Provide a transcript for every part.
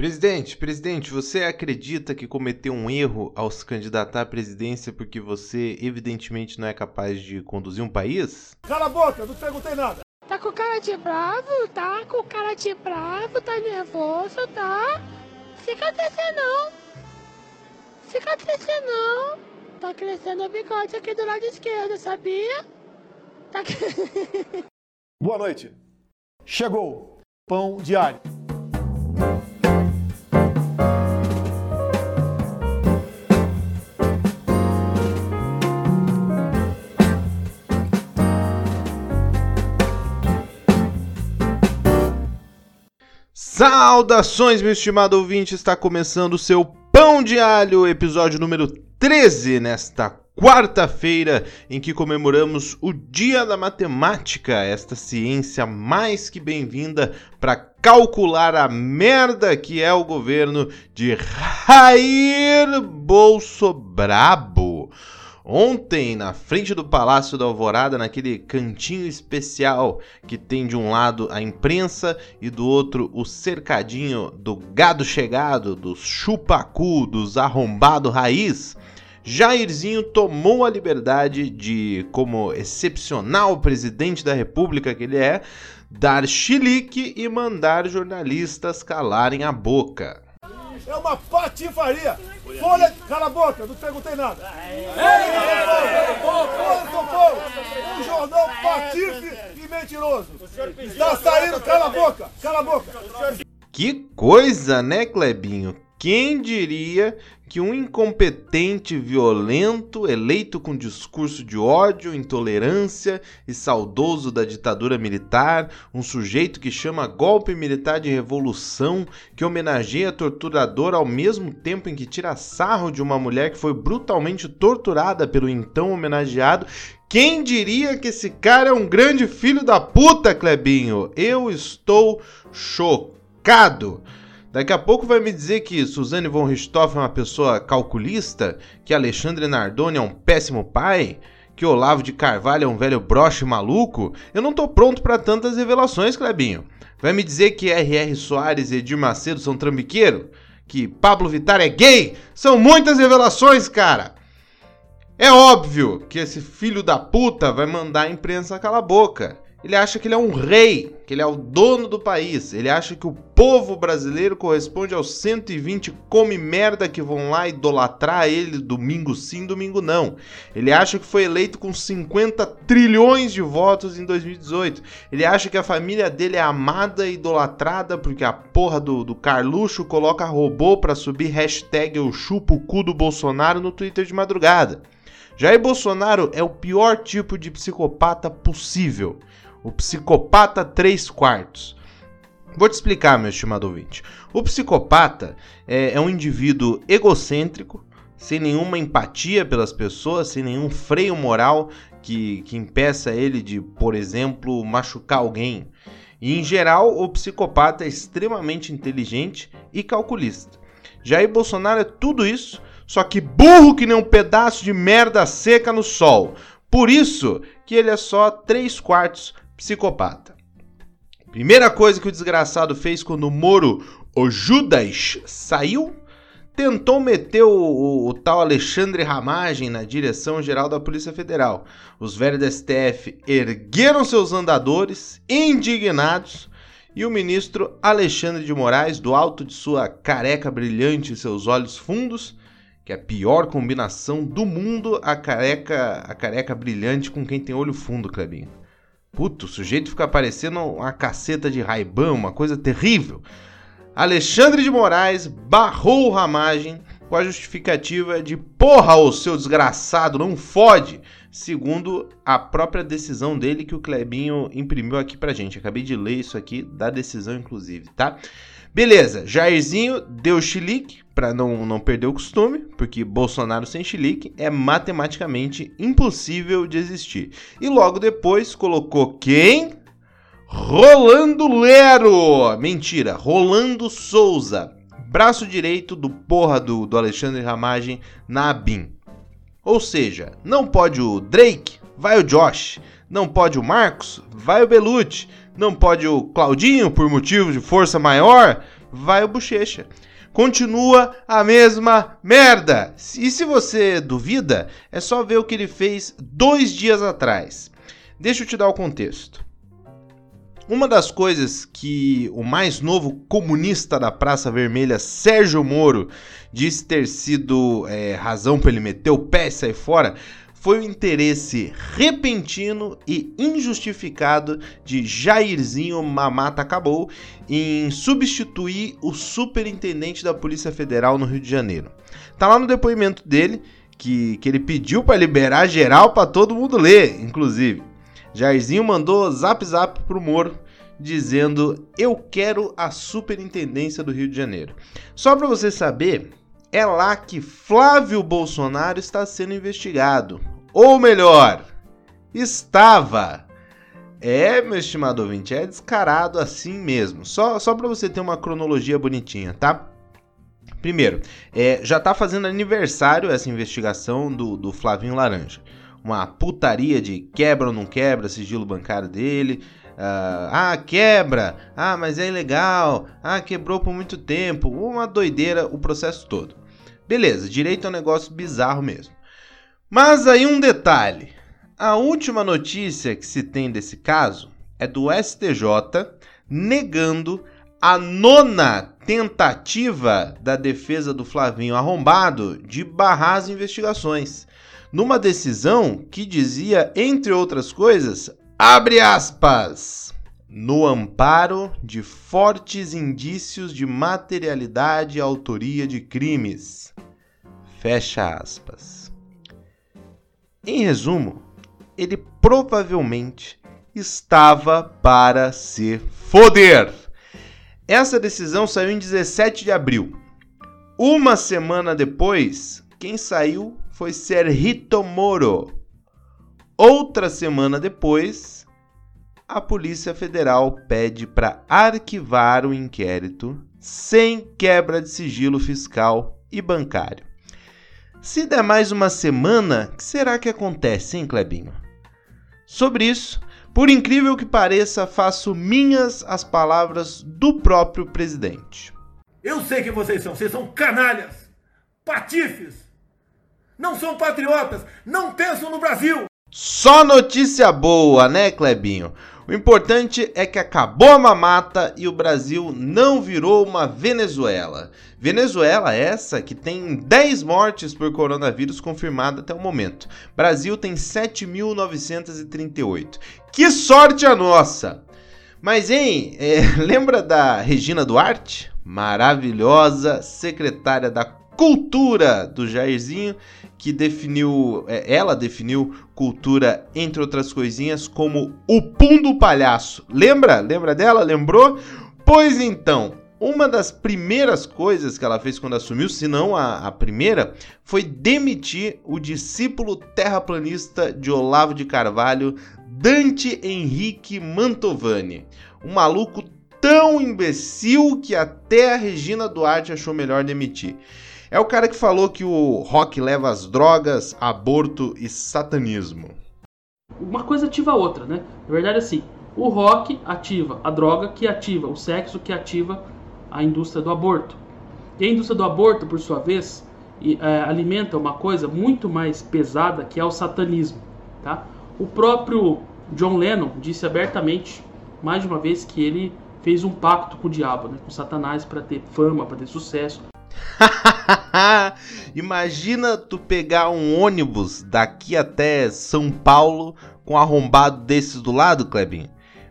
Presidente, presidente, você acredita que cometeu um erro ao se candidatar à presidência porque você evidentemente não é capaz de conduzir um país? Cala a boca, não perguntei nada. Tá com cara de bravo, tá com cara de bravo, tá nervoso, tá? Fica triste não. Fica triste não. Tá crescendo o bigode aqui do lado esquerdo, sabia? Tá... Boa noite. Chegou pão diário. Saudações, meu estimado ouvinte, está começando o seu Pão de Alho, episódio número 13, nesta quarta-feira, em que comemoramos o Dia da Matemática, esta ciência mais que bem-vinda para calcular a merda que é o governo de Jair Bolsobrabo. Ontem, na frente do Palácio da Alvorada, naquele cantinho especial que tem de um lado a imprensa e do outro o cercadinho do gado chegado, dos chupacu, dos arrombado raiz, Jairzinho tomou a liberdade de, como excepcional presidente da república que ele é, dar chilique e mandar jornalistas calarem a boca. É uma patifaria. Folha, cala a boca, não perguntei nada. Folha de São Paulo, um jornal patife e mentiroso. Está saindo, cala a boca, cala a boca. Que coisa, né, Clebinho? Quem diria que um incompetente violento, eleito com discurso de ódio, intolerância e saudoso da ditadura militar, um sujeito que chama golpe militar de revolução, que homenageia torturador ao mesmo tempo em que tira sarro de uma mulher que foi brutalmente torturada pelo então homenageado, quem diria que esse cara é um grande filho da puta, Clebinho? Eu estou chocado. Daqui a pouco vai me dizer que Suzane von Richthofen é uma pessoa calculista, que Alexandre Nardoni é um péssimo pai, que Olavo de Carvalho é um velho broche maluco. Eu não tô pronto para tantas revelações, Clebinho. Vai me dizer que R.R. Soares e Edir Macedo são trambiqueiro? Que Pablo Vittar é gay? São muitas revelações, cara! É óbvio que esse filho da puta vai mandar a imprensa calar a boca. Ele acha que ele é um rei, que ele é o dono do país. Ele acha que o povo brasileiro corresponde aos 120 come merda que vão lá idolatrar ele domingo sim, domingo não. Ele acha que foi eleito com 50 trilhões de votos em 2018. Ele acha que a família dele é amada e idolatrada porque a porra do, do Carluxo coloca robô pra subir hashtag eu chupo o cu do Bolsonaro no Twitter de madrugada. Jair Bolsonaro é o pior tipo de psicopata possível o psicopata 3 quartos. Vou te explicar, meu estimado ouvinte. O psicopata é, é um indivíduo egocêntrico, sem nenhuma empatia pelas pessoas, sem nenhum freio moral que, que impeça ele de, por exemplo, machucar alguém. E em geral, o psicopata é extremamente inteligente e calculista. Jair Bolsonaro é tudo isso, só que burro que nem um pedaço de merda seca no sol. Por isso que ele é só 3 quartos psicopata. Primeira coisa que o desgraçado fez quando o Moro, o Judas, saiu, tentou meter o, o, o tal Alexandre Ramagem na direção geral da Polícia Federal. Os velhos da STF ergueram seus andadores, indignados, e o ministro Alexandre de Moraes, do alto de sua careca brilhante e seus olhos fundos, que é a pior combinação do mundo, a careca, a careca brilhante com quem tem olho fundo, Clebinho. Puto, o sujeito fica parecendo uma caceta de raibão, uma coisa terrível. Alexandre de Moraes barrou o Ramagem com a justificativa de porra, ô seu desgraçado, não fode, segundo a própria decisão dele que o Clebinho imprimiu aqui pra gente. Acabei de ler isso aqui da decisão, inclusive, tá? Beleza, Jairzinho deu chilique para não, não perder o costume, porque Bolsonaro sem chilique é matematicamente impossível de existir. E logo depois colocou quem? Rolando Lero! Mentira, Rolando Souza, braço direito do porra do, do Alexandre Ramagem na ABIN. Ou seja, não pode o Drake, vai o Josh. Não pode o Marcos, vai o Belucci. Não pode o Claudinho por motivo de força maior, vai o bochecha. Continua a mesma merda. E se você duvida, é só ver o que ele fez dois dias atrás. Deixa eu te dar o contexto. Uma das coisas que o mais novo comunista da Praça Vermelha, Sérgio Moro, disse ter sido é, razão para ele meter o pé e sair fora foi o interesse repentino e injustificado de Jairzinho Mamata Acabou em substituir o superintendente da Polícia Federal no Rio de Janeiro. Tá lá no depoimento dele que, que ele pediu para liberar geral para todo mundo ler, inclusive. Jairzinho mandou zap zap pro Moro dizendo: "Eu quero a superintendência do Rio de Janeiro". Só para você saber, é lá que Flávio Bolsonaro está sendo investigado. Ou melhor, estava. É, meu estimado ouvinte, é descarado assim mesmo. Só, só para você ter uma cronologia bonitinha, tá? Primeiro, é, já tá fazendo aniversário essa investigação do, do Flavinho Laranja. Uma putaria de quebra ou não quebra sigilo bancário dele. Uh, ah, quebra. Ah, mas é ilegal. Ah, quebrou por muito tempo. Uma doideira o processo todo. Beleza, direito é um negócio bizarro mesmo. Mas aí um detalhe: a última notícia que se tem desse caso é do STJ negando a nona tentativa da defesa do Flavinho Arrombado de barrar as investigações, numa decisão que dizia, entre outras coisas, abre aspas, no amparo de fortes indícios de materialidade e autoria de crimes. Fecha aspas. Em resumo, ele provavelmente estava para se foder. Essa decisão saiu em 17 de abril. Uma semana depois, quem saiu foi Serrito Moro. Outra semana depois, a Polícia Federal pede para arquivar o inquérito sem quebra de sigilo fiscal e bancário. Se der mais uma semana, o que será que acontece, hein, Clebinho? Sobre isso, por incrível que pareça, faço minhas as palavras do próprio presidente. Eu sei que vocês são, vocês são canalhas, patifes, não são patriotas, não pensam no Brasil. Só notícia boa, né, Clebinho? O importante é que acabou a mamata e o Brasil não virou uma Venezuela. Venezuela essa que tem 10 mortes por coronavírus confirmada até o momento. Brasil tem 7.938. Que sorte a nossa! Mas, hein, é, lembra da Regina Duarte? Maravilhosa secretária da cultura do Jairzinho, que definiu, é, ela definiu cultura, entre outras coisinhas, como o pum do palhaço. Lembra? Lembra dela? Lembrou? Pois então, uma das primeiras coisas que ela fez quando assumiu, se não a, a, primeira, foi demitir o discípulo terraplanista de Olavo de Carvalho, Dante Henrique Mantovani. Um maluco tão imbecil que até a Regina Duarte achou melhor demitir. É o cara que falou que o rock leva as drogas, aborto e satanismo. Uma coisa ativa a outra, né? Na verdade, assim, o rock ativa a droga, que ativa o sexo, que ativa a indústria do aborto. E a indústria do aborto, por sua vez, é, alimenta uma coisa muito mais pesada, que é o satanismo. Tá? O próprio John Lennon disse abertamente, mais de uma vez, que ele fez um pacto com o diabo, né, com Satanás, para ter fama, para ter sucesso. Imagina tu pegar um ônibus daqui até São Paulo com um arrombado desses do lado, Klebin.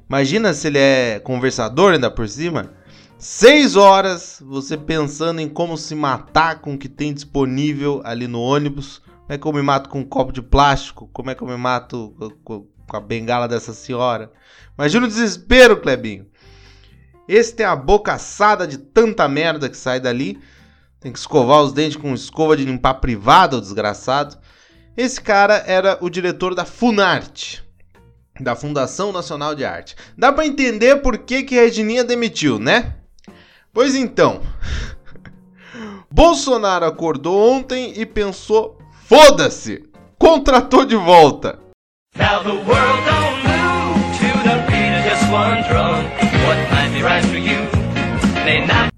Imagina se ele é conversador ainda por cima. Seis horas você pensando em como se matar com o que tem disponível ali no ônibus. Como é que eu me mato com um copo de plástico? Como é que eu me mato com a bengala dessa senhora? Imagina o desespero, Klebinho. Esse tem a boca assada de tanta merda que sai dali. Tem que escovar os dentes com escova de limpar privada, o desgraçado. Esse cara era o diretor da Funarte, da Fundação Nacional de Arte. Dá para entender por que que Regininha demitiu, né? Pois então, Bolsonaro acordou ontem e pensou: foda-se, contratou de volta. Now the world don't move to the beat of just one drum. What for you may not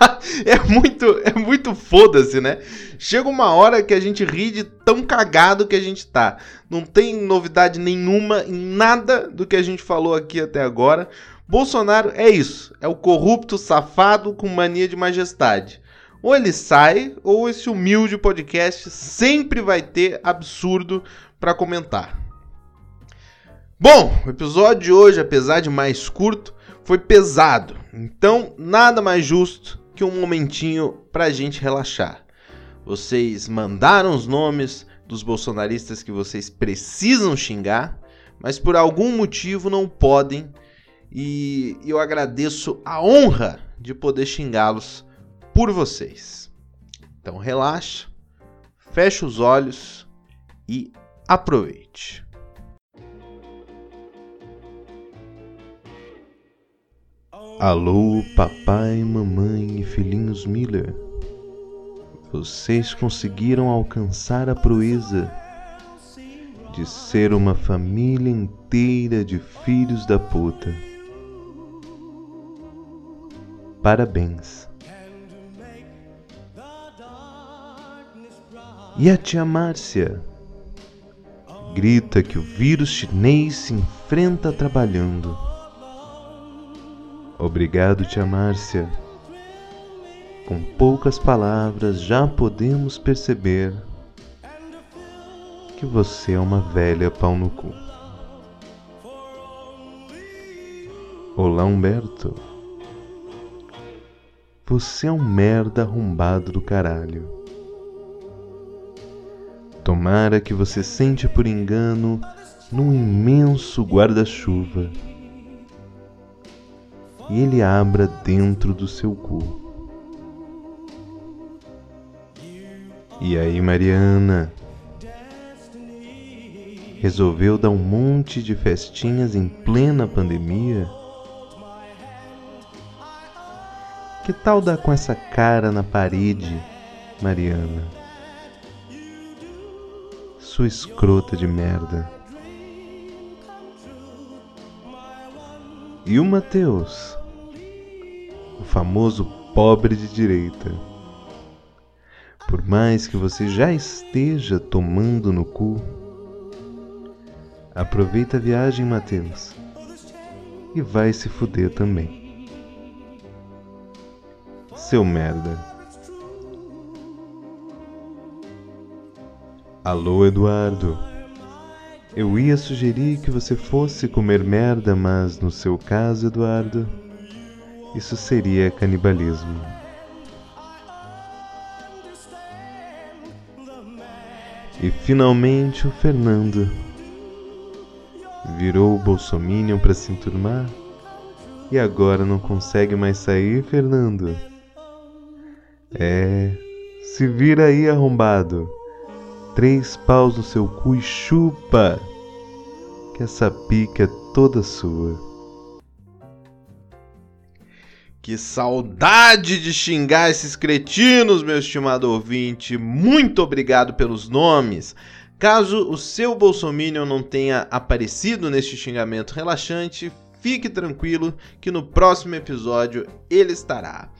é muito, é muito foda-se, né? Chega uma hora que a gente ri de tão cagado que a gente tá. Não tem novidade nenhuma em nada do que a gente falou aqui até agora. Bolsonaro é isso, é o corrupto safado com mania de majestade. Ou ele sai, ou esse humilde podcast sempre vai ter absurdo para comentar. Bom, o episódio de hoje, apesar de mais curto, foi pesado. Então, nada mais justo que um momentinho pra gente relaxar. Vocês mandaram os nomes dos bolsonaristas que vocês precisam xingar, mas por algum motivo não podem. E eu agradeço a honra de poder xingá-los por vocês. Então relaxa, feche os olhos e aproveite. Alô, papai, mamãe e filhinhos Miller. Vocês conseguiram alcançar a proeza de ser uma família inteira de filhos da puta. Parabéns. E a tia Márcia? Grita que o vírus chinês se enfrenta trabalhando. Obrigado, tia Márcia. Com poucas palavras já podemos perceber que você é uma velha pau no cu. Olá, Humberto. Você é um merda arrombado do caralho. Tomara que você sente por engano num imenso guarda-chuva ele abra dentro do seu cu. E aí, Mariana? Resolveu dar um monte de festinhas em plena pandemia? Que tal dar com essa cara na parede, Mariana? Sua escrota de merda. E o Mateus? O famoso pobre de direita. Por mais que você já esteja tomando no cu, aproveita a viagem, Mateus, e vai se fuder também. Seu merda. Alô, Eduardo. Eu ia sugerir que você fosse comer merda, mas no seu caso, Eduardo, isso seria canibalismo. E finalmente o Fernando virou o Bolsominion para se enturmar e agora não consegue mais sair, Fernando. É, se vira aí, arrombado. Três paus no seu cu e chupa, que essa pica é toda sua. Que saudade de xingar esses cretinos, meu estimado ouvinte. Muito obrigado pelos nomes. Caso o seu Bolsominion não tenha aparecido neste xingamento relaxante, fique tranquilo que no próximo episódio ele estará.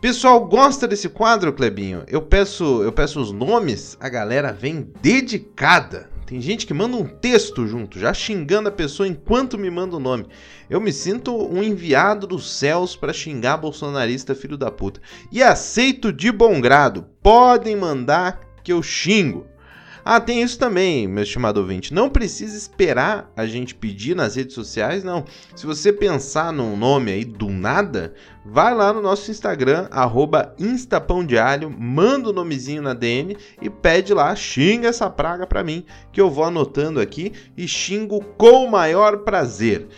Pessoal, gosta desse quadro, Clebinho? Eu peço, eu peço os nomes, a galera vem dedicada. Tem gente que manda um texto junto, já xingando a pessoa enquanto me manda o nome. Eu me sinto um enviado dos céus para xingar bolsonarista filho da puta. E aceito de bom grado. Podem mandar que eu xingo. Ah, tem isso também, meu estimado ouvinte. Não precisa esperar a gente pedir nas redes sociais, não. Se você pensar num nome aí do nada, vai lá no nosso Instagram, arroba instapãodialho, manda o um nomezinho na DM e pede lá, xinga essa praga pra mim, que eu vou anotando aqui e xingo com o maior prazer.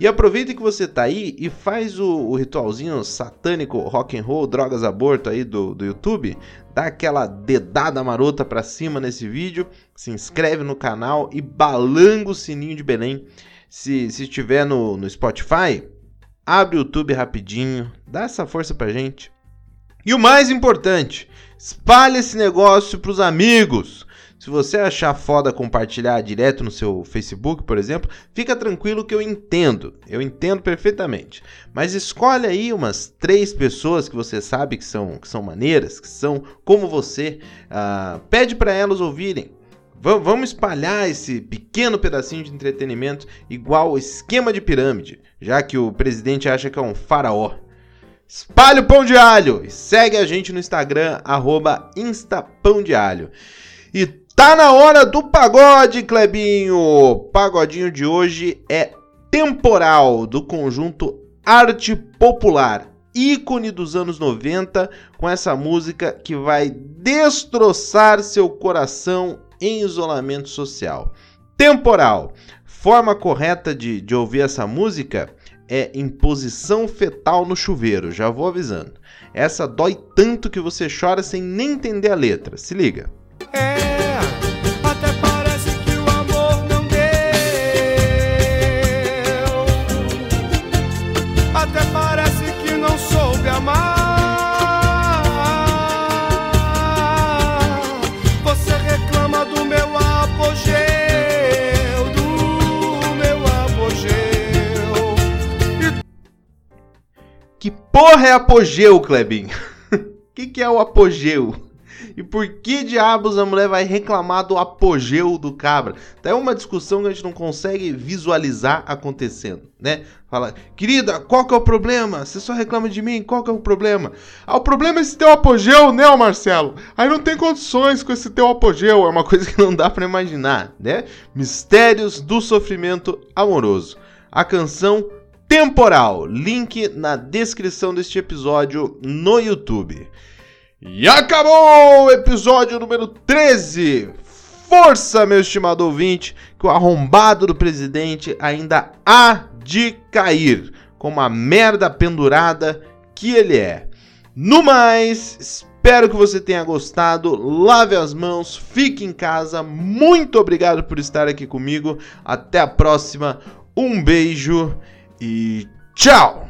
E aproveita que você tá aí e faz o, o, ritualzinho satânico, rock and roll, drogas, aborto aí do, do YouTube. Dá aquela dedada marota pra cima nesse vídeo, se inscreve no canal e balanga o sininho de Belém. Se, se estiver no, no Spotify, abre o YouTube rapidinho, dá essa força pra gente. E o mais importante, espalhe esse negócio pros amigos. Se você achar foda compartilhar direto no seu Facebook, por exemplo, fica tranquilo que eu entendo. Eu entendo perfeitamente. Mas escolhe aí umas três pessoas que você sabe que são, que são maneiras, que são como você. Uh, pede para elas ouvirem. V vamos espalhar esse pequeno pedacinho de entretenimento igual esquema de pirâmide, já que o presidente acha que é um faraó. Espalhe o pão de alho e segue a gente no Instagram, arroba instapãodealho. E tá na hora do pagode, Clebinho! Pagodinho de hoje é Temporal, do conjunto Arte Popular, ícone dos anos 90, com essa música que vai destroçar seu coração em isolamento social. Temporal. Forma correta de, de ouvir essa música é em posição fetal no chuveiro, já vou avisando. Essa dói tanto que você chora sem nem entender a letra. Se liga. É, porra é apogeu, Klebin? O que, que é o apogeu? E por que diabos a mulher vai reclamar do apogeu do cabra? Tá é uma discussão que a gente não consegue visualizar acontecendo, né? Fala, querida, qual que é o problema? Você só reclama de mim, qual que é o problema? Ah, o problema é esse teu apogeu, né, Marcelo? Aí não tem condições com esse teu apogeu, é uma coisa que não dá para imaginar, né? Mistérios do sofrimento amoroso. A canção temporal. Link na descrição deste episódio no YouTube. E acabou o episódio número 13. Força, meu estimado ouvinte, que o arrombado do presidente ainda há de cair, como a merda pendurada que ele é. No mais, espero que você tenha gostado. Lave as mãos, fique em casa. Muito obrigado por estar aqui comigo. Até a próxima. Um beijo e tchau!